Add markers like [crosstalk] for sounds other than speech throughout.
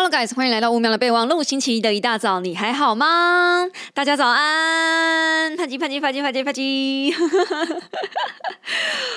Hello guys，欢迎来到五秒的备忘录。星期一的一大早，你还好吗？大家早安！啪叽啪叽啪叽啪叽啪叽。[laughs]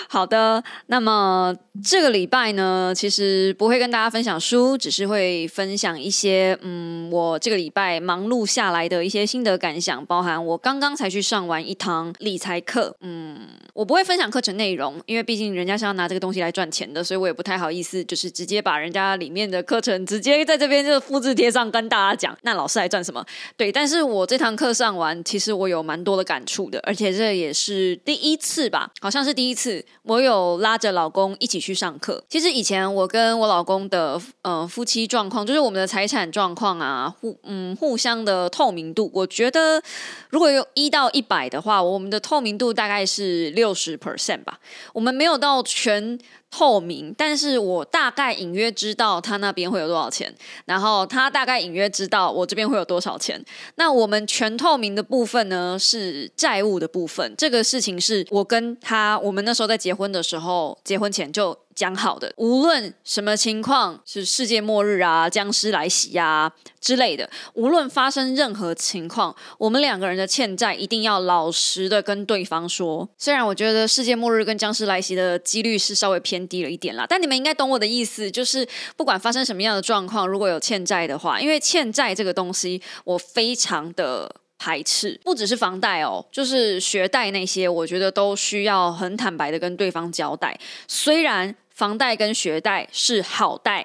好的，那么这个礼拜呢，其实不会跟大家分享书，只是会分享一些嗯，我这个礼拜忙碌下来的一些心得感想，包含我刚刚才去上完一堂理财课。嗯，我不会分享课程内容，因为毕竟人家是要拿这个东西来赚钱的，所以我也不太好意思，就是直接把人家里面的课程直接在这边就复制贴上跟大家讲。那老师来赚什么？对，但是我这堂课上完，其实我有蛮多的感触的，而且这也是第一次吧，好像是第一次，我有拉着老公一起去上课。其实以前我跟我老公的呃夫妻状况，就是我们的财产状况啊，互嗯互相的透明度，我觉得如果有一到一百的话，我们的透明度大概是六十 percent 吧。我们没有到全透明，但是我大概隐约知道他那边会有多少钱，然后他大概隐约知道我这边会有多少钱。那我们全透明的部分呢，是债务的部分。这个事情是我跟他，我们那时候在结婚的时候，结婚前就讲好的，无论什么情况，是世界末日啊、僵尸来袭啊之类的，无论发生任何情况，我们两个人的欠债一定要老实的跟对方说。虽然我觉得世界末日跟僵尸来袭的几率是稍微偏低了一点啦，但你们应该懂我的意思，就是不管发生什么样的状况，如果有欠债的话，因为欠债这个东西，我非常的。排斥不只是房贷哦，就是学贷那些，我觉得都需要很坦白的跟对方交代。虽然房贷跟学贷是好贷，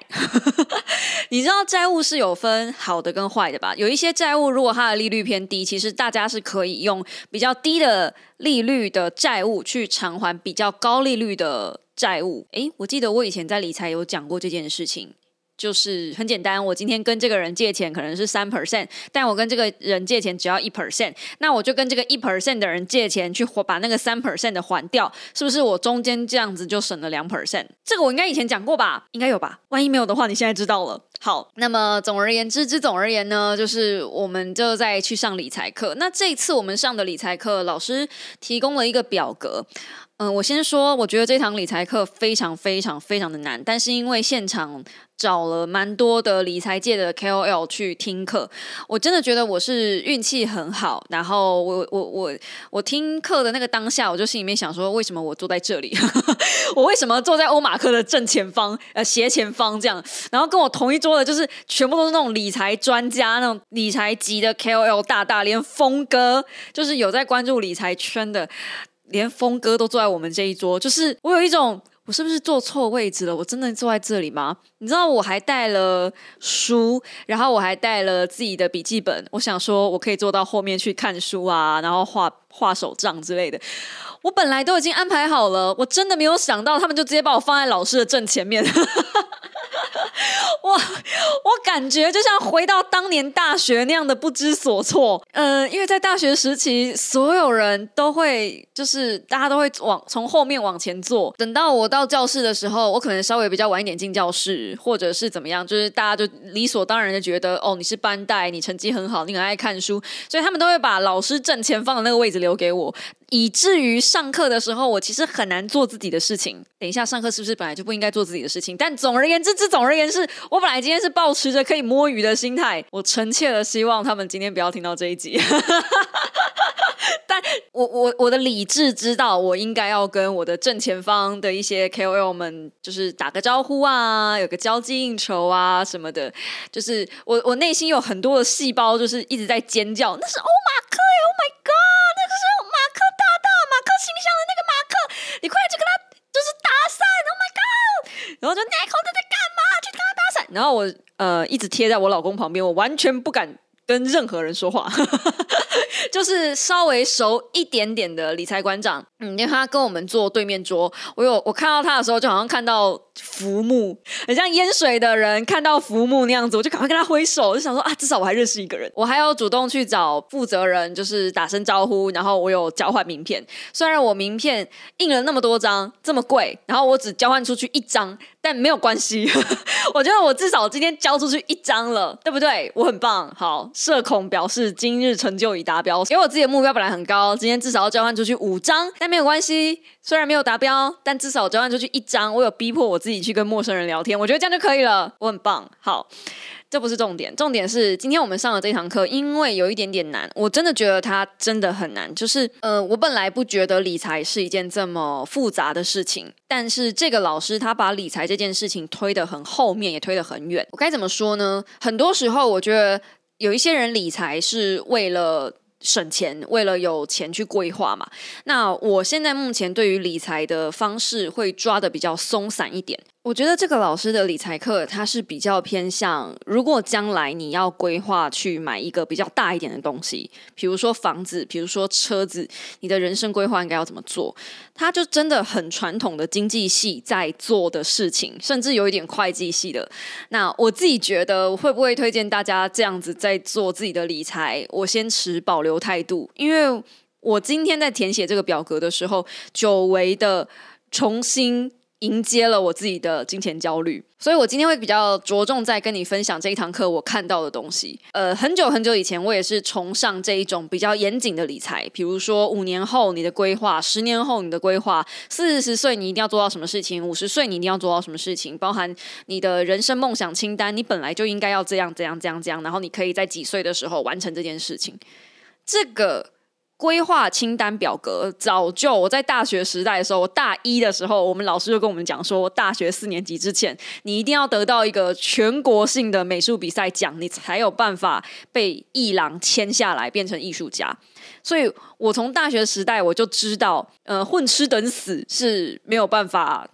[laughs] 你知道债务是有分好的跟坏的吧？有一些债务如果它的利率偏低，其实大家是可以用比较低的利率的债务去偿还比较高利率的债务。诶，我记得我以前在理财有讲过这件事情。就是很简单，我今天跟这个人借钱可能是三 percent，但我跟这个人借钱只要一 percent，那我就跟这个一 percent 的人借钱去还把那个三 percent 的还掉，是不是我中间这样子就省了两 percent？这个我应该以前讲过吧？应该有吧？万一没有的话，你现在知道了。好，那么总而言之，之总而言呢，就是我们就在去上理财课。那这一次我们上的理财课，老师提供了一个表格。嗯，我先说，我觉得这堂理财课非常非常非常的难，但是因为现场找了蛮多的理财界的 KOL 去听课，我真的觉得我是运气很好。然后我我我我听课的那个当下，我就心里面想说，为什么我坐在这里？[laughs] 我为什么坐在欧马克的正前方、呃斜前方这样？然后跟我同一桌说的，就是全部都是那种理财专家、那种理财级的 KOL 大大，连峰哥就是有在关注理财圈的。连峰哥都坐在我们这一桌，就是我有一种，我是不是坐错位置了？我真的坐在这里吗？你知道我还带了书，然后我还带了自己的笔记本，我想说我可以坐到后面去看书啊，然后画画手账之类的。我本来都已经安排好了，我真的没有想到他们就直接把我放在老师的正前面。[laughs] 我我感觉就像回到当年大学那样的不知所措。嗯，因为在大学时期，所有人都会就是大家都会往从后面往前坐。等到我到教室的时候，我可能稍微比较晚一点进教室，或者是怎么样，就是大家就理所当然的觉得哦，你是班带，你成绩很好，你很爱看书，所以他们都会把老师正前方的那个位置留给我。以至于上课的时候，我其实很难做自己的事情。等一下上课是不是本来就不应该做自己的事情？但总而言之，之总而言之，我本来今天是抱持着可以摸鱼的心态，我诚切的希望他们今天不要听到这一集。[laughs] 但我我我的理智知道，我应该要跟我的正前方的一些 KOL 们，就是打个招呼啊，有个交际应酬啊什么的。就是我我内心有很多的细胞，就是一直在尖叫，那是欧马克耶！Oh my god，那个是马克大大马克形象的那个马克，你快去跟他就是搭讪！Oh my god，然后就那口在干嘛？去跟他搭讪。然后我呃一直贴在我老公旁边，我完全不敢跟任何人说话。[laughs] 就是稍微熟一点点的理财馆长，嗯，因为他跟我们坐对面桌，我有我看到他的时候，就好像看到浮木，很像淹水的人看到浮木那样子，我就赶快跟他挥手，我就想说啊，至少我还认识一个人，我还要主动去找负责人，就是打声招呼，然后我有交换名片，虽然我名片印了那么多张，这么贵，然后我只交换出去一张，但没有关系，我觉得我至少今天交出去一张了，对不对？我很棒，好，社恐表示今日成就已达标。因为我自己的目标本来很高，今天至少要交换出去五张，但没有关系，虽然没有达标，但至少交换出去一张，我有逼迫我自己去跟陌生人聊天，我觉得这样就可以了，我很棒。好。这不是重点，重点是今天我们上的这堂课，因为有一点点难，我真的觉得它真的很难。就是呃，我本来不觉得理财是一件这么复杂的事情，但是这个老师他把理财这件事情推得很后面，也推得很远。我该怎么说呢？很多时候，我觉得有一些人理财是为了省钱，为了有钱去规划嘛。那我现在目前对于理财的方式会抓的比较松散一点。我觉得这个老师的理财课，他是比较偏向，如果将来你要规划去买一个比较大一点的东西，比如说房子，比如说车子，你的人生规划应该要怎么做？他就真的很传统的经济系在做的事情，甚至有一点会计系的。那我自己觉得，会不会推荐大家这样子在做自己的理财？我先持保留态度，因为我今天在填写这个表格的时候，久违的重新。迎接了我自己的金钱焦虑，所以我今天会比较着重在跟你分享这一堂课我看到的东西。呃，很久很久以前，我也是崇尚这一种比较严谨的理财，比如说五年后你的规划，十年后你的规划，四十岁你一定要做到什么事情，五十岁你一定要做到什么事情，包含你的人生梦想清单，你本来就应该要这样这样这样这样，然后你可以在几岁的时候完成这件事情。这个。规划清单表格，早就我在大学时代的时候，我大一的时候，我们老师就跟我们讲说，大学四年级之前，你一定要得到一个全国性的美术比赛奖，你才有办法被艺廊签下来变成艺术家。所以我从大学时代我就知道，呃，混吃等死是没有办法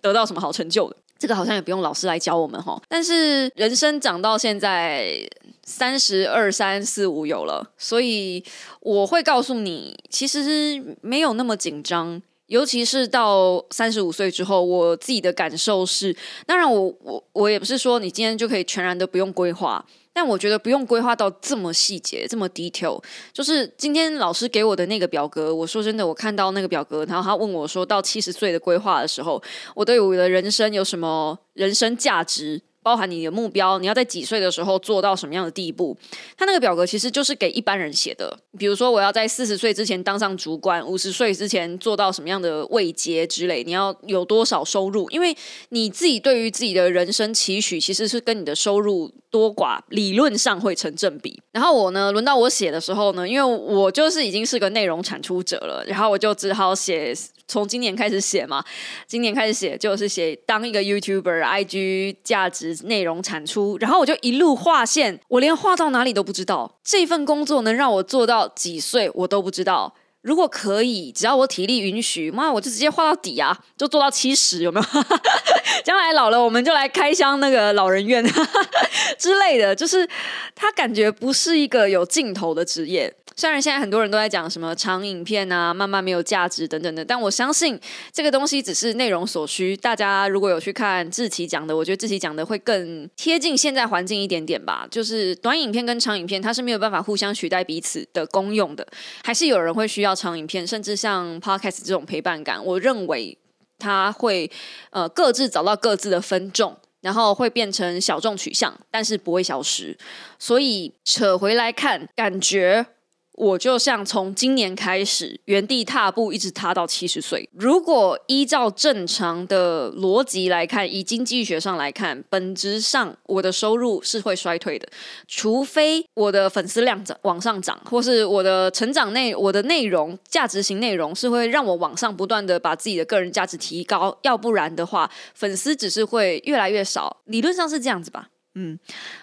得到什么好成就的。这个好像也不用老师来教我们哈。但是人生长到现在。三十二、三四五有了，所以我会告诉你，其实没有那么紧张。尤其是到三十五岁之后，我自己的感受是，当然我我我也不是说你今天就可以全然的不用规划，但我觉得不用规划到这么细节、这么 detail。就是今天老师给我的那个表格，我说真的，我看到那个表格，然后他问我说到七十岁的规划的时候，我对我的人生有什么人生价值？包含你的目标，你要在几岁的时候做到什么样的地步？他那个表格其实就是给一般人写的。比如说，我要在四十岁之前当上主管，五十岁之前做到什么样的位阶之类，你要有多少收入？因为你自己对于自己的人生期许，其实是跟你的收入多寡理论上会成正比。然后我呢，轮到我写的时候呢，因为我就是已经是个内容产出者了，然后我就只好写。从今年开始写嘛，今年开始写就是写当一个 YouTuber，IG 价值内容产出，然后我就一路划线，我连画到哪里都不知道。这份工作能让我做到几岁，我都不知道。如果可以，只要我体力允许，妈，我就直接画到底啊，就做到七十，有没有？[laughs] 将来老了，我们就来开箱那个老人院 [laughs] 之类的。就是他感觉不是一个有尽头的职业。虽然现在很多人都在讲什么长影片啊，慢慢没有价值等等的，但我相信这个东西只是内容所需。大家如果有去看志奇讲的，我觉得志奇讲的会更贴近现在环境一点点吧。就是短影片跟长影片，它是没有办法互相取代彼此的功用的，还是有人会需要长影片，甚至像 Podcast 这种陪伴感。我认为它会呃各自找到各自的分众，然后会变成小众取向，但是不会消失。所以扯回来看，感觉。我就像从今年开始原地踏步，一直踏到七十岁。如果依照正常的逻辑来看，以经济学上来看，本质上我的收入是会衰退的，除非我的粉丝量涨往上涨，或是我的成长内我的内容价值型内容是会让我往上不断的把自己的个人价值提高，要不然的话，粉丝只是会越来越少。理论上是这样子吧。嗯，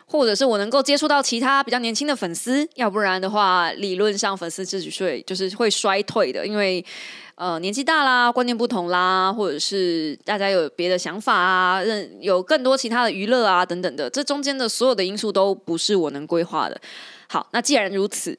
或者是我能够接触到其他比较年轻的粉丝，要不然的话，理论上粉丝自己会就是会衰退的，因为呃年纪大啦，观念不同啦，或者是大家有别的想法啊，有更多其他的娱乐啊等等的，这中间的所有的因素都不是我能规划的。好，那既然如此，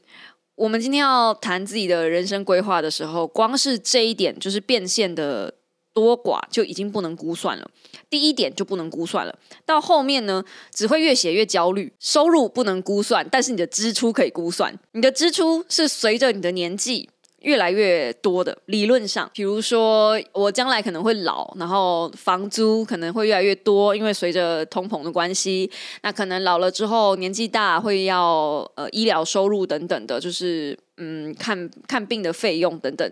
我们今天要谈自己的人生规划的时候，光是这一点就是变现的。多寡就已经不能估算了，第一点就不能估算了。到后面呢，只会越写越焦虑。收入不能估算，但是你的支出可以估算。你的支出是随着你的年纪，越来越多的。理论上，比如说我将来可能会老，然后房租可能会越来越多，因为随着通膨的关系，那可能老了之后年纪大会要呃医疗收入等等的，就是嗯看看病的费用等等。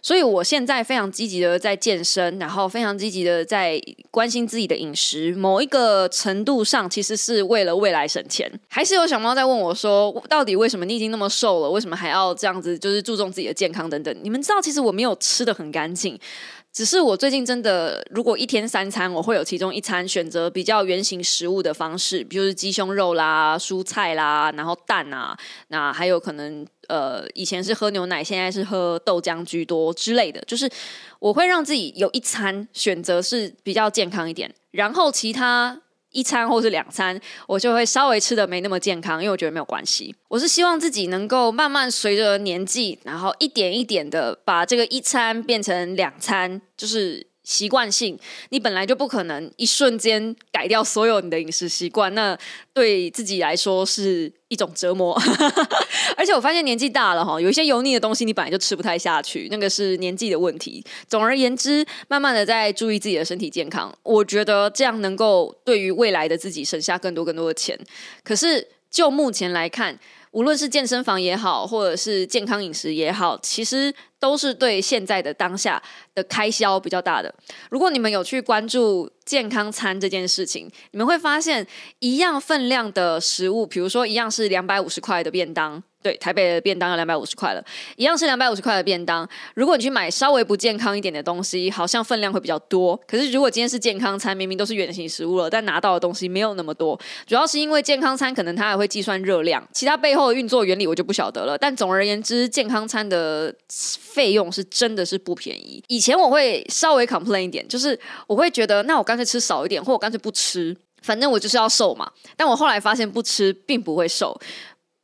所以我现在非常积极的在健身，然后非常积极的在关心自己的饮食。某一个程度上，其实是为了未来省钱。还是有小猫在问我说，到底为什么你已经那么瘦了，为什么还要这样子，就是注重自己的健康等等？你们知道，其实我没有吃的很干净。只是我最近真的，如果一天三餐，我会有其中一餐选择比较原形食物的方式，比如是鸡胸肉啦、蔬菜啦，然后蛋啊，那还有可能呃，以前是喝牛奶，现在是喝豆浆居多之类的。就是我会让自己有一餐选择是比较健康一点，然后其他。一餐或是两餐，我就会稍微吃的没那么健康，因为我觉得没有关系。我是希望自己能够慢慢随着年纪，然后一点一点的把这个一餐变成两餐，就是。习惯性，你本来就不可能一瞬间改掉所有你的饮食习惯，那对自己来说是一种折磨。[laughs] 而且我发现年纪大了哈，有一些油腻的东西你本来就吃不太下去，那个是年纪的问题。总而言之，慢慢的在注意自己的身体健康，我觉得这样能够对于未来的自己省下更多更多的钱。可是就目前来看，无论是健身房也好，或者是健康饮食也好，其实。都是对现在的当下的开销比较大的。如果你们有去关注健康餐这件事情，你们会发现一样分量的食物，比如说一样是两百五十块的便当。对，台北的便当要两百五十块了，一样是两百五十块的便当。如果你去买稍微不健康一点的东西，好像分量会比较多。可是如果今天是健康餐，明明都是圆形食物了，但拿到的东西没有那么多，主要是因为健康餐可能它还会计算热量，其他背后的运作原理我就不晓得了。但总而言之，健康餐的费用是真的是不便宜。以前我会稍微 complain 一点，就是我会觉得，那我干脆吃少一点，或我干脆不吃，反正我就是要瘦嘛。但我后来发现，不吃并不会瘦。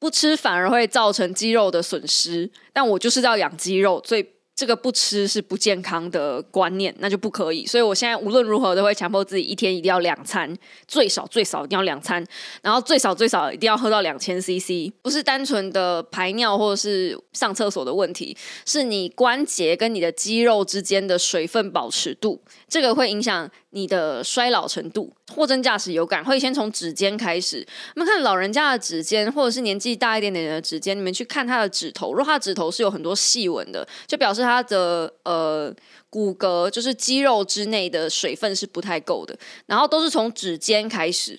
不吃反而会造成肌肉的损失，但我就是要养肌肉，所以。这个不吃是不健康的观念，那就不可以。所以我现在无论如何都会强迫自己一天一定要两餐，最少最少一定要两餐，然后最少最少一定要喝到两千 CC。不是单纯的排尿或者是上厕所的问题，是你关节跟你的肌肉之间的水分保持度，这个会影响你的衰老程度。货真价实有感，会先从指尖开始。我们看老人家的指尖，或者是年纪大一点点的指尖，你们去看他的指头，如果他的指头是有很多细纹的，就表示它的呃骨骼就是肌肉之内的水分是不太够的，然后都是从指尖开始。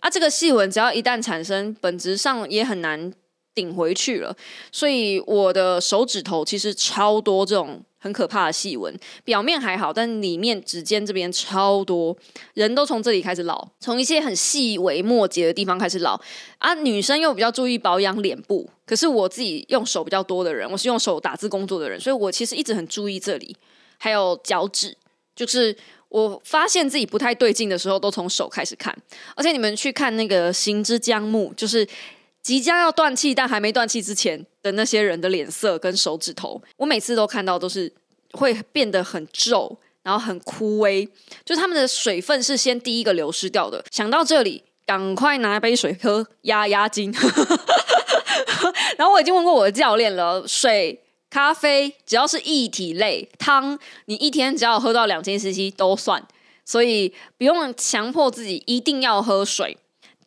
啊，这个细纹只要一旦产生，本质上也很难顶回去了。所以我的手指头其实超多这种很可怕的细纹，表面还好，但里面指尖这边超多，人都从这里开始老，从一些很细微末节的地方开始老啊。女生又比较注意保养脸部。可是我自己用手比较多的人，我是用手打字工作的人，所以我其实一直很注意这里，还有脚趾。就是我发现自己不太对劲的时候，都从手开始看。而且你们去看那个行之将木，就是即将要断气但还没断气之前的那些人的脸色跟手指头，我每次都看到都是会变得很皱，然后很枯萎，就他们的水分是先第一个流失掉的。想到这里，赶快拿一杯水喝压压惊。然后我已经问过我的教练了，水、咖啡只要是液体类，汤你一天只要喝到两千 CC 都算，所以不用强迫自己一定要喝水，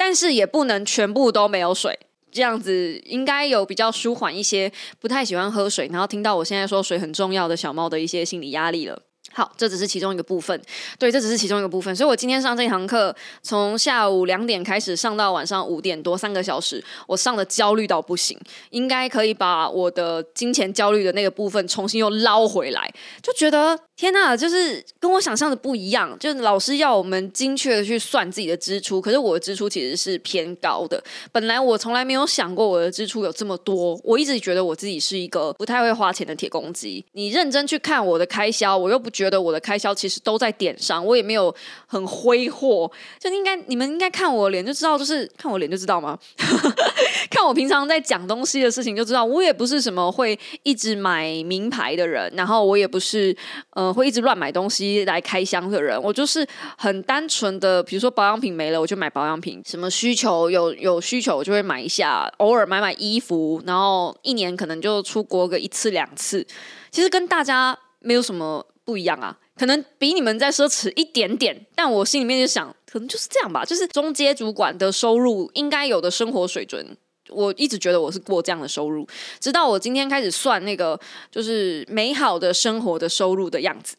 但是也不能全部都没有水，这样子应该有比较舒缓一些不太喜欢喝水，然后听到我现在说水很重要的小猫的一些心理压力了。好，这只是其中一个部分。对，这只是其中一个部分。所以我今天上这堂课，从下午两点开始上到晚上五点多，三个小时，我上的焦虑到不行，应该可以把我的金钱焦虑的那个部分重新又捞回来，就觉得。天呐，就是跟我想象的不一样。就是老师要我们精确的去算自己的支出，可是我的支出其实是偏高的。本来我从来没有想过我的支出有这么多，我一直觉得我自己是一个不太会花钱的铁公鸡。你认真去看我的开销，我又不觉觉得我的开销其实都在点上，我也没有很挥霍，就应该你们应该看我脸就知道，就是 [laughs] 看我脸就知道吗？[laughs] 看我平常在讲东西的事情就知道，我也不是什么会一直买名牌的人，然后我也不是呃会一直乱买东西来开箱的人，我就是很单纯的，比如说保养品没了我就买保养品，什么需求有有需求我就会买一下，偶尔买买衣服，然后一年可能就出国个一次两次，其实跟大家没有什么不一样啊，可能比你们再奢侈一点点，但我心里面就想，可能就是这样吧，就是中阶主管的收入应该有的生活水准。我一直觉得我是过这样的收入，直到我今天开始算那个就是美好的生活的收入的样子。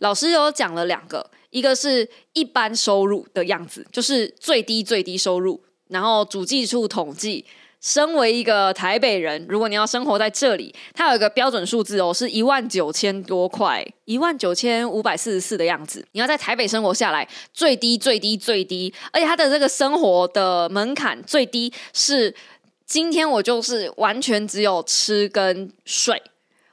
老师有讲了两个，一个是一般收入的样子，就是最低最低收入，然后主计处统计。身为一个台北人，如果你要生活在这里，它有一个标准数字哦，是一万九千多块，一万九千五百四十四的样子。你要在台北生活下来，最低最低最低，而且它的这个生活的门槛最低是。今天我就是完全只有吃跟睡，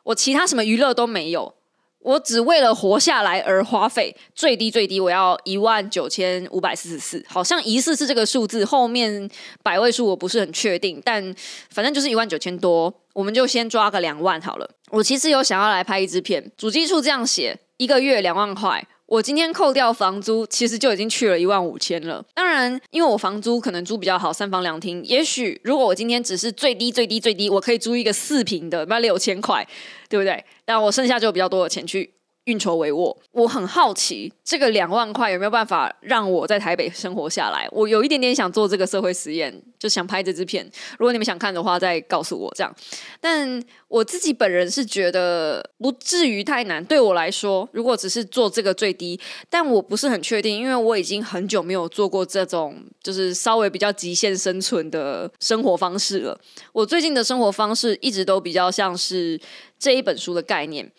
我其他什么娱乐都没有，我只为了活下来而花费，最低最低我要一万九千五百四十四，好像疑似是这个数字，后面百位数我不是很确定，但反正就是一万九千多，我们就先抓个两万好了。我其实有想要来拍一支片，主机处这样写，一个月两万块。我今天扣掉房租，其实就已经去了一万五千了。当然，因为我房租可能租比较好，三房两厅。也许如果我今天只是最低最低最低，我可以租一个四平的，卖六千块，对不对？那我剩下就比较多的钱去。运筹帷幄，我很好奇这个两万块有没有办法让我在台北生活下来？我有一点点想做这个社会实验，就想拍这支片。如果你们想看的话，再告诉我这样。但我自己本人是觉得不至于太难。对我来说，如果只是做这个最低，但我不是很确定，因为我已经很久没有做过这种就是稍微比较极限生存的生活方式了。我最近的生活方式一直都比较像是这一本书的概念。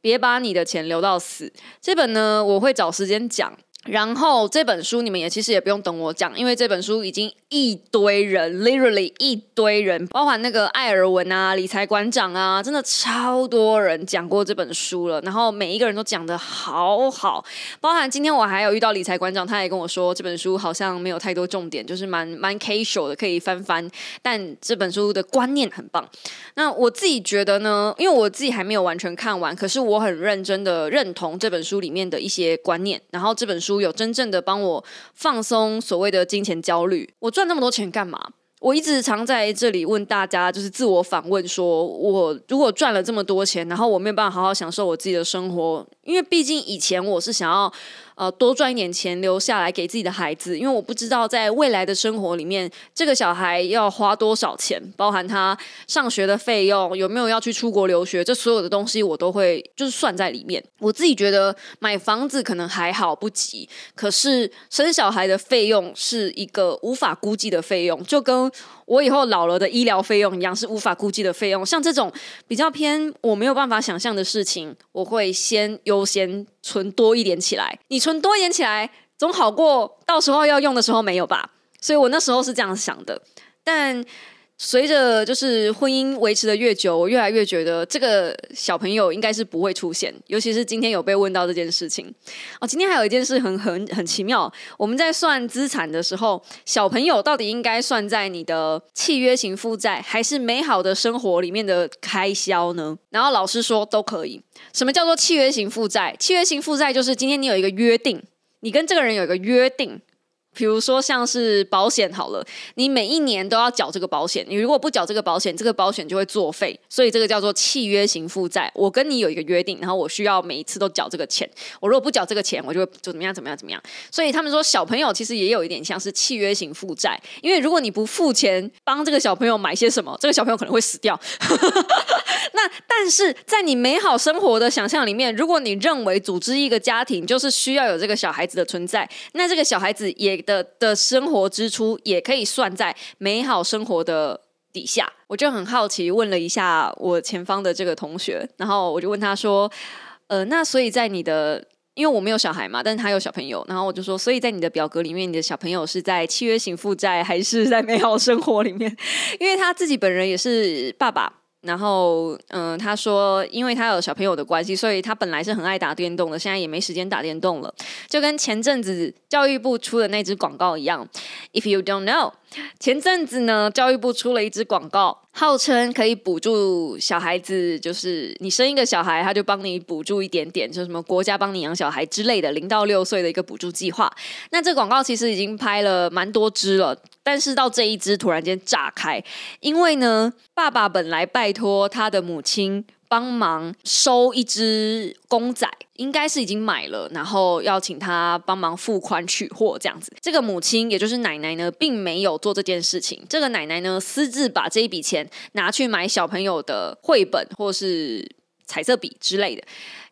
别把你的钱留到死。这本呢，我会找时间讲。然后这本书你们也其实也不用等我讲，因为这本书已经一堆人，literally 一堆人，包含那个艾尔文啊、理财馆长啊，真的超多人讲过这本书了。然后每一个人都讲的好好，包含今天我还有遇到理财馆长，他也跟我说这本书好像没有太多重点，就是蛮蛮 casual 的，可以翻翻。但这本书的观念很棒。那我自己觉得呢，因为我自己还没有完全看完，可是我很认真的认同这本书里面的一些观念。然后这本书。有真正的帮我放松所谓的金钱焦虑。我赚那么多钱干嘛？我一直常在这里问大家，就是自我反问：说我如果赚了这么多钱，然后我没有办法好好享受我自己的生活，因为毕竟以前我是想要。呃，多赚一点钱留下来给自己的孩子，因为我不知道在未来的生活里面，这个小孩要花多少钱，包含他上学的费用，有没有要去出国留学，这所有的东西我都会就是算在里面。我自己觉得买房子可能还好不急，可是生小孩的费用是一个无法估计的费用，就跟。我以后老了的医疗费用一样是无法估计的费用，像这种比较偏我没有办法想象的事情，我会先优先存多一点起来。你存多一点起来，总好过到时候要用的时候没有吧？所以我那时候是这样想的，但。随着就是婚姻维持的越久，我越来越觉得这个小朋友应该是不会出现。尤其是今天有被问到这件事情哦。今天还有一件事很很很奇妙，我们在算资产的时候，小朋友到底应该算在你的契约型负债，还是美好的生活里面的开销呢？然后老师说都可以。什么叫做契约型负债？契约型负债就是今天你有一个约定，你跟这个人有一个约定。比如说，像是保险好了，你每一年都要缴这个保险，你如果不缴这个保险，这个保险就会作废，所以这个叫做契约型负债。我跟你有一个约定，然后我需要每一次都缴这个钱，我如果不缴这个钱，我就会就怎么样怎么样怎么样。所以他们说小朋友其实也有一点像是契约型负债，因为如果你不付钱帮这个小朋友买些什么，这个小朋友可能会死掉。那但是在你美好生活的想象里面，如果你认为组织一个家庭就是需要有这个小孩子的存在，那这个小孩子也的的生活支出也可以算在美好生活的底下。我就很好奇，问了一下我前方的这个同学，然后我就问他说：“呃，那所以在你的，因为我没有小孩嘛，但是他有小朋友，然后我就说，所以在你的表格里面，你的小朋友是在契约型负债还是在美好生活里面？[laughs] 因为他自己本人也是爸爸。”然后，嗯，他说，因为他有小朋友的关系，所以他本来是很爱打电动的，现在也没时间打电动了。就跟前阵子教育部出的那支广告一样，If you don't know，前阵子呢，教育部出了一支广告，号称可以补助小孩子，就是你生一个小孩，他就帮你补助一点点，就什么国家帮你养小孩之类的，零到六岁的一个补助计划。那这广告其实已经拍了蛮多支了。但是到这一支突然间炸开，因为呢，爸爸本来拜托他的母亲帮忙收一只公仔，应该是已经买了，然后要请他帮忙付款取货这样子。这个母亲也就是奶奶呢，并没有做这件事情。这个奶奶呢，私自把这一笔钱拿去买小朋友的绘本或是彩色笔之类的。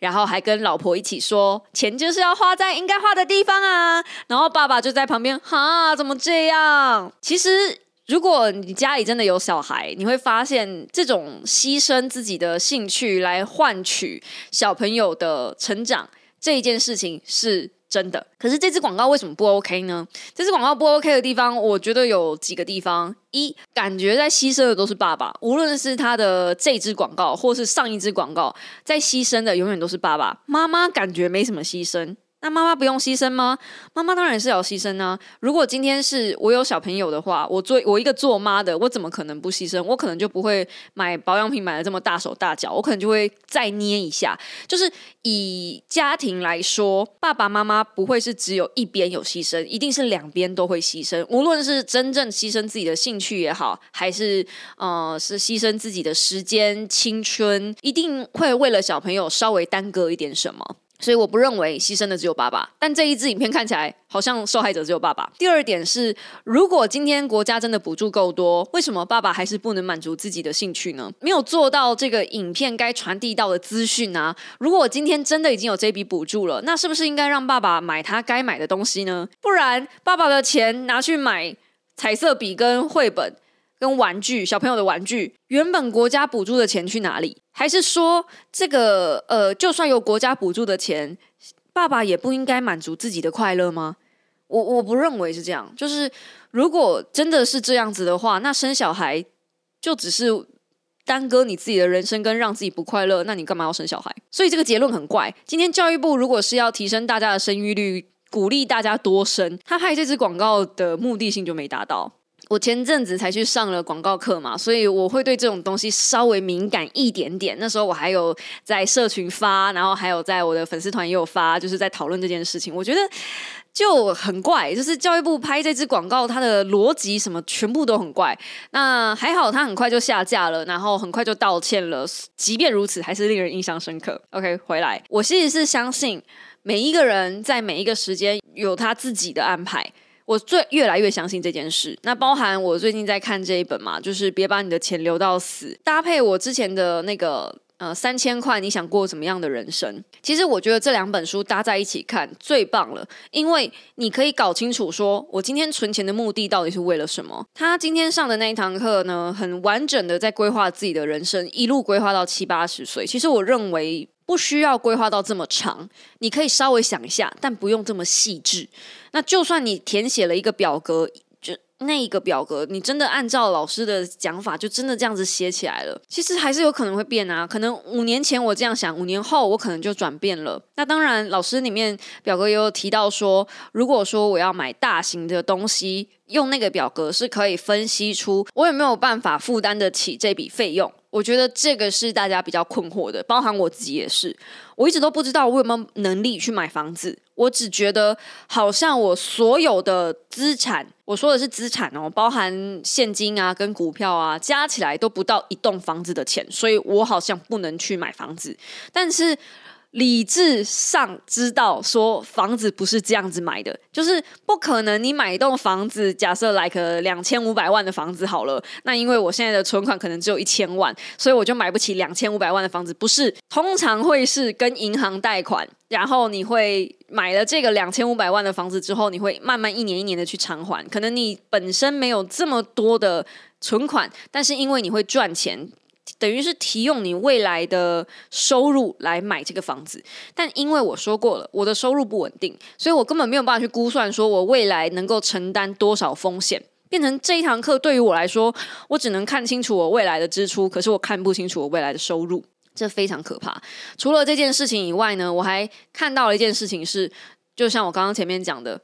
然后还跟老婆一起说，钱就是要花在应该花的地方啊。然后爸爸就在旁边，哈，怎么这样？其实，如果你家里真的有小孩，你会发现这种牺牲自己的兴趣来换取小朋友的成长这一件事情是。真的，可是这支广告为什么不 OK 呢？这支广告不 OK 的地方，我觉得有几个地方：一，感觉在牺牲的都是爸爸，无论是他的这支广告，或是上一支广告，在牺牲的永远都是爸爸，妈妈感觉没什么牺牲。那妈妈不用牺牲吗？妈妈当然是要牺牲啊！如果今天是我有小朋友的话，我做我一个做妈的，我怎么可能不牺牲？我可能就不会买保养品买的这么大手大脚，我可能就会再捏一下。就是以家庭来说，爸爸妈妈不会是只有一边有牺牲，一定是两边都会牺牲。无论是真正牺牲自己的兴趣也好，还是呃是牺牲自己的时间、青春，一定会为了小朋友稍微耽搁一点什么。所以我不认为牺牲的只有爸爸，但这一支影片看起来好像受害者只有爸爸。第二点是，如果今天国家真的补助够多，为什么爸爸还是不能满足自己的兴趣呢？没有做到这个影片该传递到的资讯啊！如果今天真的已经有这笔补助了，那是不是应该让爸爸买他该买的东西呢？不然，爸爸的钱拿去买彩色笔跟绘本。跟玩具，小朋友的玩具，原本国家补助的钱去哪里？还是说这个呃，就算有国家补助的钱，爸爸也不应该满足自己的快乐吗？我我不认为是这样。就是如果真的是这样子的话，那生小孩就只是耽搁你自己的人生，跟让自己不快乐，那你干嘛要生小孩？所以这个结论很怪。今天教育部如果是要提升大家的生育率，鼓励大家多生，他拍这支广告的目的性就没达到。我前阵子才去上了广告课嘛，所以我会对这种东西稍微敏感一点点。那时候我还有在社群发，然后还有在我的粉丝团也有发，就是在讨论这件事情。我觉得就很怪，就是教育部拍这支广告，它的逻辑什么全部都很怪。那还好，它很快就下架了，然后很快就道歉了。即便如此，还是令人印象深刻。OK，回来，我其实是相信每一个人在每一个时间有他自己的安排。我最越来越相信这件事，那包含我最近在看这一本嘛，就是别把你的钱留到死，搭配我之前的那个呃三千块，你想过怎么样的人生？其实我觉得这两本书搭在一起看最棒了，因为你可以搞清楚说我今天存钱的目的到底是为了什么。他今天上的那一堂课呢，很完整的在规划自己的人生，一路规划到七八十岁。其实我认为。不需要规划到这么长，你可以稍微想一下，但不用这么细致。那就算你填写了一个表格，就那一个表格，你真的按照老师的讲法，就真的这样子写起来了，其实还是有可能会变啊。可能五年前我这样想，五年后我可能就转变了。那当然，老师里面表格也有提到说，如果说我要买大型的东西，用那个表格是可以分析出我有没有办法负担得起这笔费用。我觉得这个是大家比较困惑的，包含我自己也是。我一直都不知道我有没有能力去买房子，我只觉得好像我所有的资产，我说的是资产哦，包含现金啊跟股票啊，加起来都不到一栋房子的钱，所以我好像不能去买房子。但是。理智上知道说房子不是这样子买的，就是不可能。你买一栋房子，假设来个两千五百万的房子好了，那因为我现在的存款可能只有一千万，所以我就买不起两千五百万的房子。不是，通常会是跟银行贷款，然后你会买了这个两千五百万的房子之后，你会慢慢一年一年的去偿还。可能你本身没有这么多的存款，但是因为你会赚钱。等于是提用你未来的收入来买这个房子，但因为我说过了，我的收入不稳定，所以我根本没有办法去估算说我未来能够承担多少风险。变成这一堂课对于我来说，我只能看清楚我未来的支出，可是我看不清楚我未来的收入，这非常可怕。除了这件事情以外呢，我还看到了一件事情是，就像我刚刚前面讲的，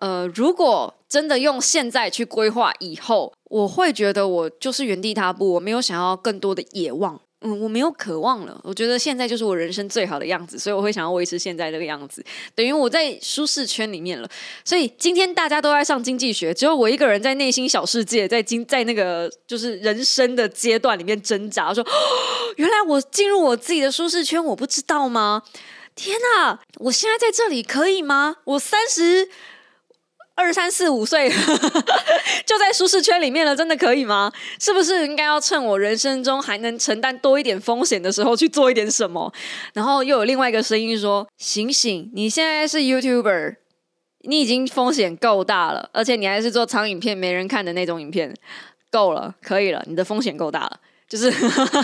呃，如果真的用现在去规划以后，我会觉得我就是原地踏步，我没有想要更多的野望。嗯，我没有渴望了。我觉得现在就是我人生最好的样子，所以我会想要维持现在这个样子，等于我在舒适圈里面了。所以今天大家都在上经济学，只有我一个人在内心小世界，在经在那个就是人生的阶段里面挣扎，说 [gasps] 原来我进入我自己的舒适圈，我不知道吗？天哪，我现在在这里可以吗？我三十。二三四五岁 [laughs] 就在舒适圈里面了，真的可以吗？是不是应该要趁我人生中还能承担多一点风险的时候去做一点什么？然后又有另外一个声音说：“醒醒，你现在是 YouTuber，你已经风险够大了，而且你还是做长影片没人看的那种影片，够了，可以了，你的风险够大了。”就是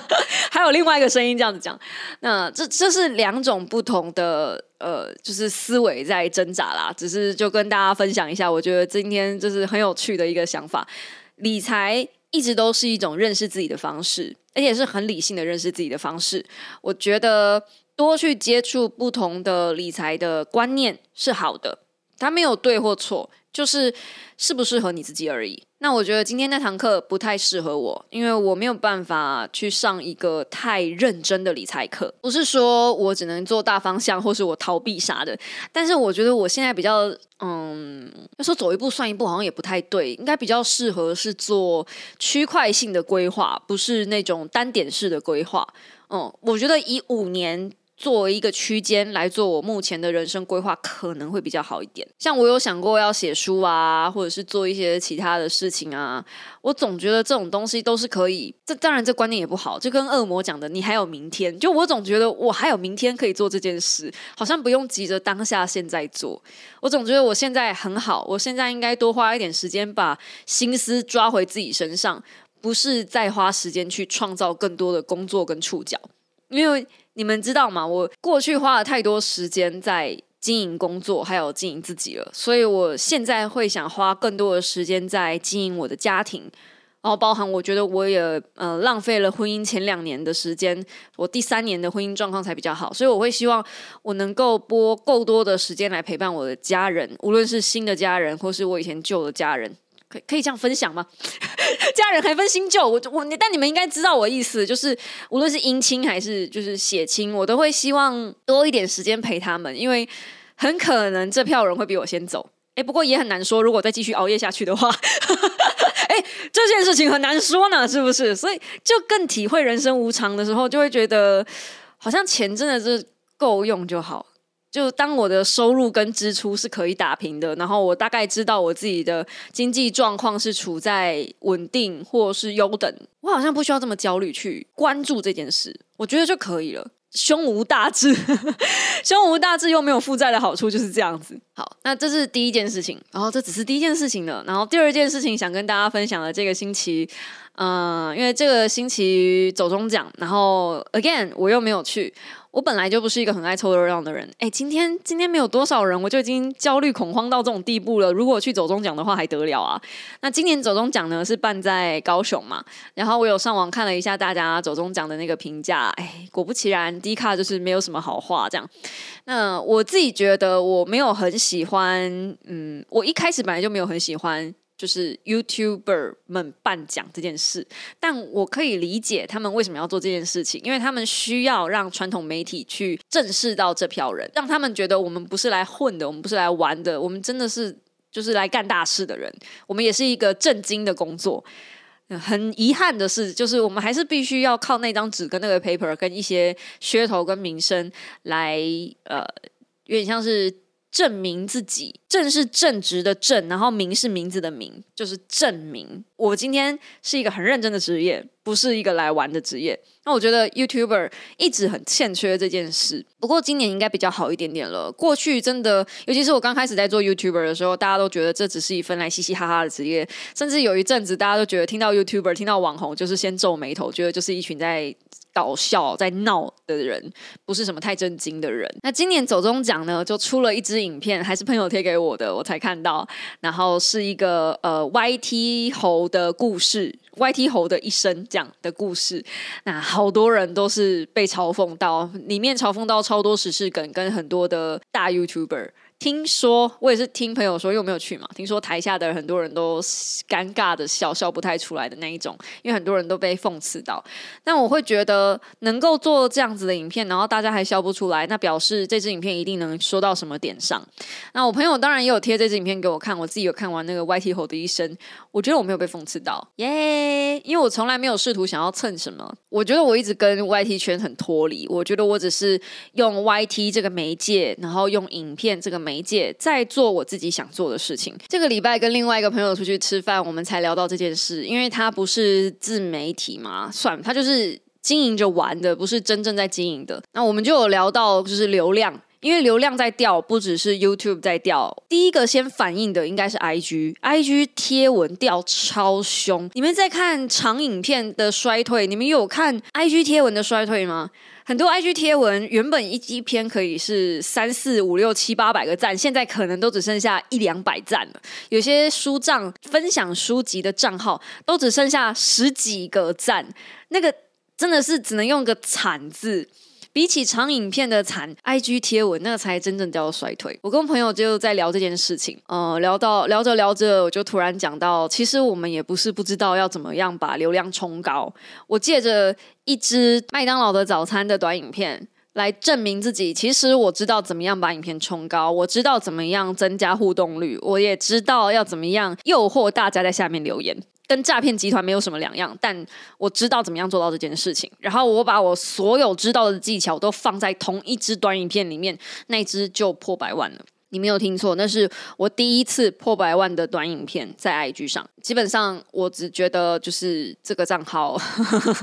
[laughs] 还有另外一个声音这样子讲，那这这是两种不同的呃，就是思维在挣扎啦。只是就跟大家分享一下，我觉得今天就是很有趣的一个想法。理财一直都是一种认识自己的方式，而且是很理性的认识自己的方式。我觉得多去接触不同的理财的观念是好的，它没有对或错。就是适不适合你自己而已。那我觉得今天那堂课不太适合我，因为我没有办法去上一个太认真的理财课。不是说我只能做大方向，或是我逃避啥的。但是我觉得我现在比较，嗯，要说走一步算一步，好像也不太对。应该比较适合是做区块性的规划，不是那种单点式的规划。嗯，我觉得以五年。作为一个区间来做我目前的人生规划，可能会比较好一点。像我有想过要写书啊，或者是做一些其他的事情啊，我总觉得这种东西都是可以。这当然这观念也不好，就跟恶魔讲的，你还有明天。就我总觉得我还有明天可以做这件事，好像不用急着当下现在做。我总觉得我现在很好，我现在应该多花一点时间把心思抓回自己身上，不是再花时间去创造更多的工作跟触角，因为。你们知道吗？我过去花了太多时间在经营工作，还有经营自己了，所以我现在会想花更多的时间在经营我的家庭，然后包含我觉得我也呃浪费了婚姻前两年的时间，我第三年的婚姻状况才比较好，所以我会希望我能够拨够多的时间来陪伴我的家人，无论是新的家人或是我以前旧的家人。可以可以这样分享吗？[laughs] 家人还分新旧，我我但你们应该知道我意思，就是无论是姻亲还是就是血亲，我都会希望多一点时间陪他们，因为很可能这票人会比我先走。哎，不过也很难说，如果再继续熬夜下去的话，[laughs] 哎，这件事情很难说呢，是不是？所以就更体会人生无常的时候，就会觉得好像钱真的是够用就好。就当我的收入跟支出是可以打平的，然后我大概知道我自己的经济状况是处在稳定或是优等，我好像不需要这么焦虑去关注这件事，我觉得就可以了。胸无大志，[laughs] 胸无大志又没有负债的好处就是这样子。好，那这是第一件事情，然后这只是第一件事情了。然后第二件事情想跟大家分享的，这个星期，嗯，因为这个星期走中奖，然后 again 我又没有去。我本来就不是一个很爱凑热闹的人，哎，今天今天没有多少人，我就已经焦虑恐慌到这种地步了。如果去走中奖的话，还得了啊？那今年走中奖呢是办在高雄嘛？然后我有上网看了一下大家走中奖的那个评价，哎，果不其然，低卡就是没有什么好话这样。那我自己觉得我没有很喜欢，嗯，我一开始本来就没有很喜欢。就是 YouTuber 们办奖这件事，但我可以理解他们为什么要做这件事情，因为他们需要让传统媒体去正视到这票人，让他们觉得我们不是来混的，我们不是来玩的，我们真的是就是来干大事的人，我们也是一个正经的工作。很遗憾的是，就是我们还是必须要靠那张纸跟那个 paper 跟一些噱头跟名声来，呃，有点像是。证明自己，正是正直的正，然后名是名字的名，就是证明。我今天是一个很认真的职业，不是一个来玩的职业。那我觉得 YouTuber 一直很欠缺这件事，不过今年应该比较好一点点了。过去真的，尤其是我刚开始在做 YouTuber 的时候，大家都觉得这只是一份来嘻嘻哈哈的职业，甚至有一阵子大家都觉得听到 YouTuber、听到网红，就是先皱眉头，觉得就是一群在。搞笑在闹的人，不是什么太震惊的人。那今年走中奖呢，就出了一支影片，还是朋友贴给我的，我才看到。然后是一个呃 YT 猴的故事，YT 猴的一生讲的故事。那好多人都是被嘲讽到，里面嘲讽到超多时事梗，跟很多的大 YouTuber。听说我也是听朋友说，因为我没有去嘛。听说台下的很多人都尴尬的笑笑不太出来的那一种，因为很多人都被讽刺到。但我会觉得能够做这样子的影片，然后大家还笑不出来，那表示这支影片一定能说到什么点上。那我朋友当然也有贴这支影片给我看，我自己有看完那个 YT 猴的一生，我觉得我没有被讽刺到，耶！因为我从来没有试图想要蹭什么，我觉得我一直跟 YT 圈很脱离。我觉得我只是用 YT 这个媒介，然后用影片这个。媒介在做我自己想做的事情。这个礼拜跟另外一个朋友出去吃饭，我们才聊到这件事。因为他不是自媒体嘛，算他就是经营着玩的，不是真正在经营的。那我们就有聊到，就是流量，因为流量在掉，不只是 YouTube 在掉。第一个先反应的应该是 IG，IG 贴文掉超凶。你们在看长影片的衰退，你们有看 IG 贴文的衰退吗？很多 IG 贴文原本一一篇可以是三四五六七八百个赞，现在可能都只剩下一两百赞了。有些书账分享书籍的账号都只剩下十几个赞，那个真的是只能用个惨字。比起长影片的惨，IG 贴文那才真正叫做衰退。我跟朋友就在聊这件事情，呃，聊到聊着聊着，我就突然讲到，其实我们也不是不知道要怎么样把流量冲高。我借着一支麦当劳的早餐的短影片来证明自己，其实我知道怎么样把影片冲高，我知道怎么样增加互动率，我也知道要怎么样诱惑大家在下面留言。跟诈骗集团没有什么两样，但我知道怎么样做到这件事情。然后我把我所有知道的技巧都放在同一支短影片里面，那支就破百万了。你没有听错，那是我第一次破百万的短影片在 IG 上。基本上，我只觉得就是这个账号，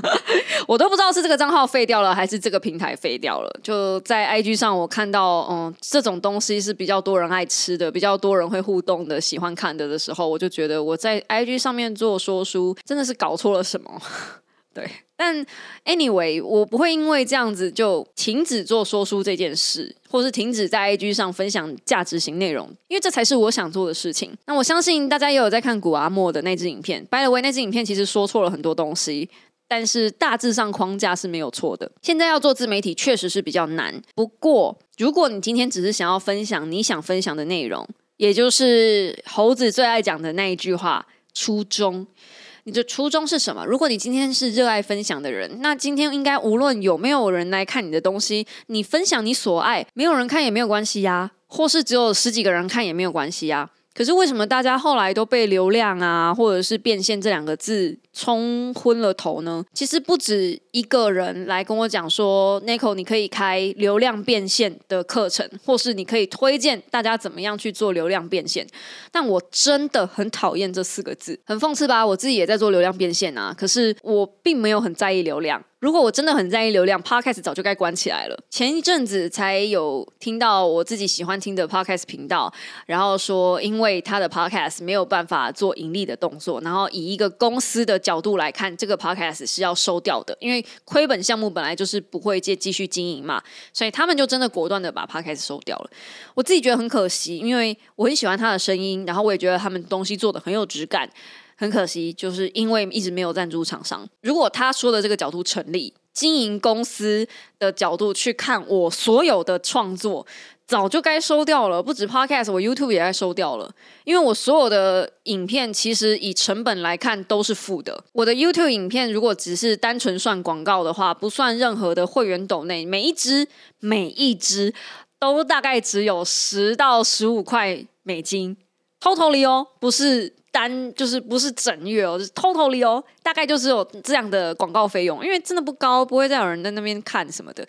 [laughs] 我都不知道是这个账号废掉了，还是这个平台废掉了。就在 IG 上，我看到嗯，这种东西是比较多人爱吃的，比较多人会互动的，喜欢看的的时候，我就觉得我在 IG 上面做说书，真的是搞错了什么。[laughs] 对，但 anyway，我不会因为这样子就停止做说书这件事，或是停止在 IG 上分享价值型内容，因为这才是我想做的事情。那我相信大家也有在看古阿莫的那支影片，by the way，那支影片其实说错了很多东西，但是大致上框架是没有错的。现在要做自媒体确实是比较难，不过如果你今天只是想要分享你想分享的内容，也就是猴子最爱讲的那一句话——初衷。你的初衷是什么？如果你今天是热爱分享的人，那今天应该无论有没有人来看你的东西，你分享你所爱，没有人看也没有关系呀，或是只有十几个人看也没有关系呀。可是为什么大家后来都被流量啊，或者是变现这两个字冲昏了头呢？其实不止一个人来跟我讲说，Nico，你可以开流量变现的课程，或是你可以推荐大家怎么样去做流量变现。但我真的很讨厌这四个字，很讽刺吧？我自己也在做流量变现啊，可是我并没有很在意流量。如果我真的很在意流量，Podcast 早就该关起来了。前一阵子才有听到我自己喜欢听的 Podcast 频道，然后说因为他的 Podcast 没有办法做盈利的动作，然后以一个公司的角度来看，这个 Podcast 是要收掉的，因为亏本项目本来就是不会继继续经营嘛，所以他们就真的果断的把 Podcast 收掉了。我自己觉得很可惜，因为我很喜欢他的声音，然后我也觉得他们东西做的很有质感。很可惜，就是因为一直没有赞助厂商。如果他说的这个角度成立，经营公司的角度去看，我所有的创作早就该收掉了。不止 Podcast，我 YouTube 也该收掉了。因为我所有的影片其实以成本来看都是负的。我的 YouTube 影片如果只是单纯算广告的话，不算任何的会员斗内，每一支每一支都大概只有十到十五块美金，totally 哦，不是。单就是不是整月哦，是偷偷离哦，大概就是有这样的广告费用，因为真的不高，不会再有人在那边看什么的。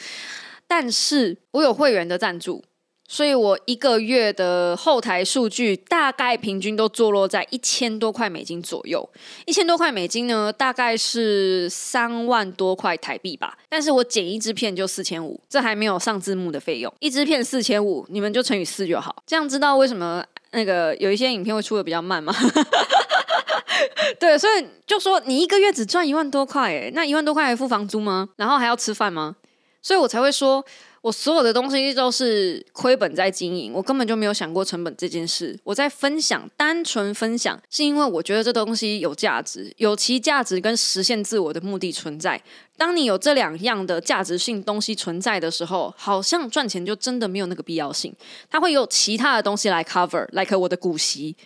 但是我有会员的赞助，所以我一个月的后台数据大概平均都坐落在一千多块美金左右。一千多块美金呢，大概是三万多块台币吧。但是我剪一支片就四千五，这还没有上字幕的费用。一支片四千五，你们就乘以四就好。这样知道为什么那个有一些影片会出的比较慢嘛？[laughs] 对，所以就说你一个月只赚一万多块，哎，那一万多块还付房租吗？然后还要吃饭吗？所以我才会说。我所有的东西都是亏本在经营，我根本就没有想过成本这件事。我在分享，单纯分享，是因为我觉得这东西有价值，有其价值跟实现自我的目的存在。当你有这两样的价值性东西存在的时候，好像赚钱就真的没有那个必要性。它会有其他的东西来 cover，like 我的股息。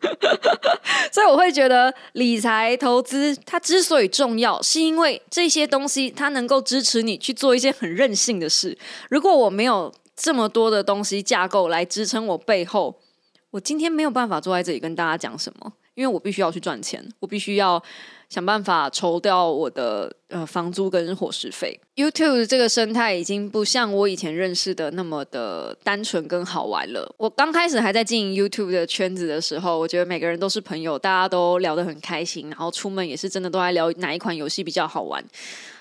[laughs] 所以我会觉得理财投资它之所以重要，是因为这些东西它能够支持你去做一些很任性的事。如果我没有这么多的东西架构来支撑我背后，我今天没有办法坐在这里跟大家讲什么，因为我必须要去赚钱，我必须要。想办法筹掉我的呃房租跟伙食费。YouTube 这个生态已经不像我以前认识的那么的单纯跟好玩了。我刚开始还在经营 YouTube 的圈子的时候，我觉得每个人都是朋友，大家都聊得很开心，然后出门也是真的都在聊哪一款游戏比较好玩。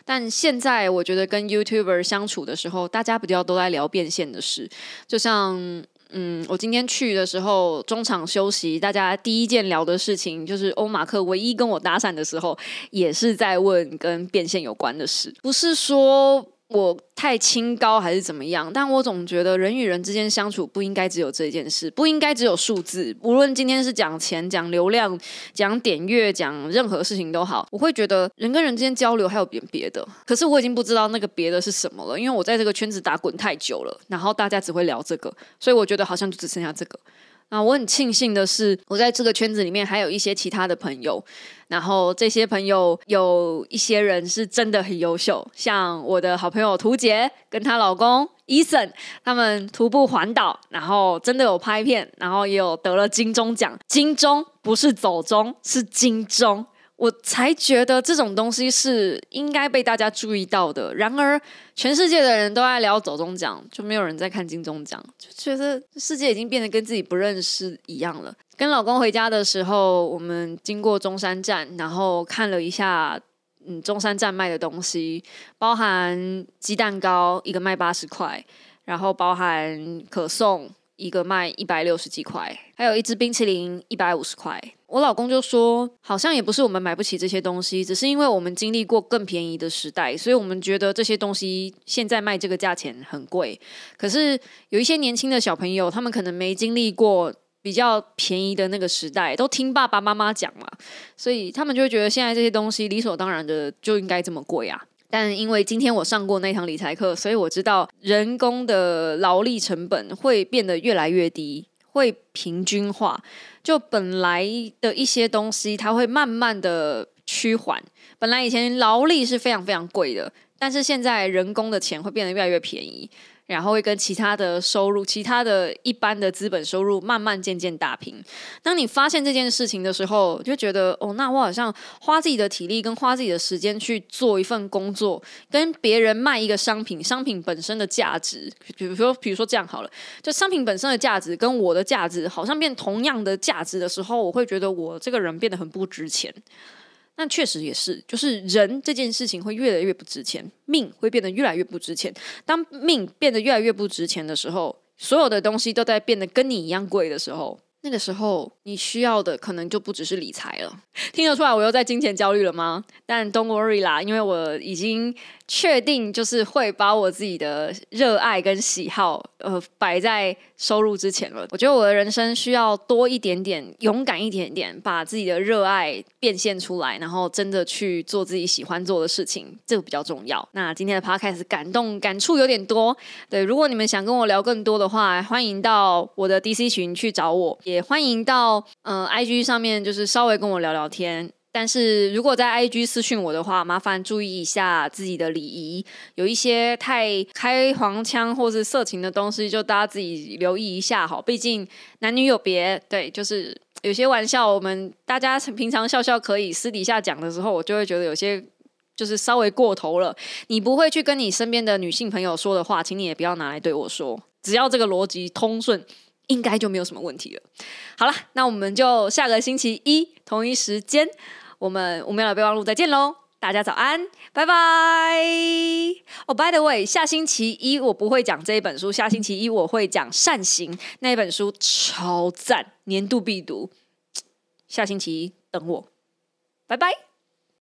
但现在我觉得跟 YouTuber 相处的时候，大家比较都在聊变现的事，就像。嗯，我今天去的时候，中场休息，大家第一件聊的事情就是欧马克唯一跟我搭讪的时候，也是在问跟变现有关的事，不是说。我太清高还是怎么样？但我总觉得人与人之间相处不应该只有这件事，不应该只有数字。无论今天是讲钱、讲流量、讲点阅、讲任何事情都好，我会觉得人跟人之间交流还有别别的。可是我已经不知道那个别的是什么了，因为我在这个圈子打滚太久了，然后大家只会聊这个，所以我觉得好像就只剩下这个。啊，我很庆幸的是，我在这个圈子里面还有一些其他的朋友，然后这些朋友有一些人是真的很优秀，像我的好朋友涂杰跟她老公伊森，他们徒步环岛，然后真的有拍片，然后也有得了金钟奖，金钟不是走钟，是金钟。我才觉得这种东西是应该被大家注意到的。然而，全世界的人都在聊走中奖，就没有人在看金钟奖，就觉得世界已经变得跟自己不认识一样了。跟老公回家的时候，我们经过中山站，然后看了一下，嗯，中山站卖的东西，包含鸡蛋糕一个卖八十块，然后包含可颂一个卖一百六十几块，还有一支冰淇淋一百五十块。我老公就说，好像也不是我们买不起这些东西，只是因为我们经历过更便宜的时代，所以我们觉得这些东西现在卖这个价钱很贵。可是有一些年轻的小朋友，他们可能没经历过比较便宜的那个时代，都听爸爸妈妈讲嘛，所以他们就会觉得现在这些东西理所当然的就应该这么贵啊。但因为今天我上过那堂理财课，所以我知道人工的劳力成本会变得越来越低。会平均化，就本来的一些东西，它会慢慢的趋缓。本来以前劳力是非常非常贵的，但是现在人工的钱会变得越来越便宜。然后会跟其他的收入、其他的一般的资本收入慢慢渐渐打平。当你发现这件事情的时候，就觉得哦，那我好像花自己的体力跟花自己的时间去做一份工作，跟别人卖一个商品，商品本身的价值，比如说，比如说这样好了，就商品本身的价值跟我的价值好像变同样的价值的时候，我会觉得我这个人变得很不值钱。那确实也是，就是人这件事情会越来越不值钱，命会变得越来越不值钱。当命变得越来越不值钱的时候，所有的东西都在变得跟你一样贵的时候。那个时候，你需要的可能就不只是理财了。听得出来，我又在金钱焦虑了吗？但 don't worry 啦，因为我已经确定，就是会把我自己的热爱跟喜好，呃，摆在收入之前了。我觉得我的人生需要多一点点，勇敢一点点，把自己的热爱变现出来，然后真的去做自己喜欢做的事情，这个比较重要。那今天的 podcast 感动感触有点多，对，如果你们想跟我聊更多的话，欢迎到我的 DC 群去找我。也欢迎到嗯 IG 上面，就是稍微跟我聊聊天。但是如果在 IG 私讯我的话，麻烦注意一下自己的礼仪，有一些太开黄腔或是色情的东西，就大家自己留意一下哈。毕竟男女有别，对，就是有些玩笑，我们大家平常笑笑可以，私底下讲的时候，我就会觉得有些就是稍微过头了。你不会去跟你身边的女性朋友说的话，请你也不要拿来对我说。只要这个逻辑通顺，应该就没有什么问题了。好了，那我们就下个星期一同一时间，我们五秒的备忘录再见喽！大家早安，拜拜。哦，by the way，下星期一我不会讲这一本书，下星期一我会讲《善行》那一本书，超赞，年度必读。下星期一等我，拜拜。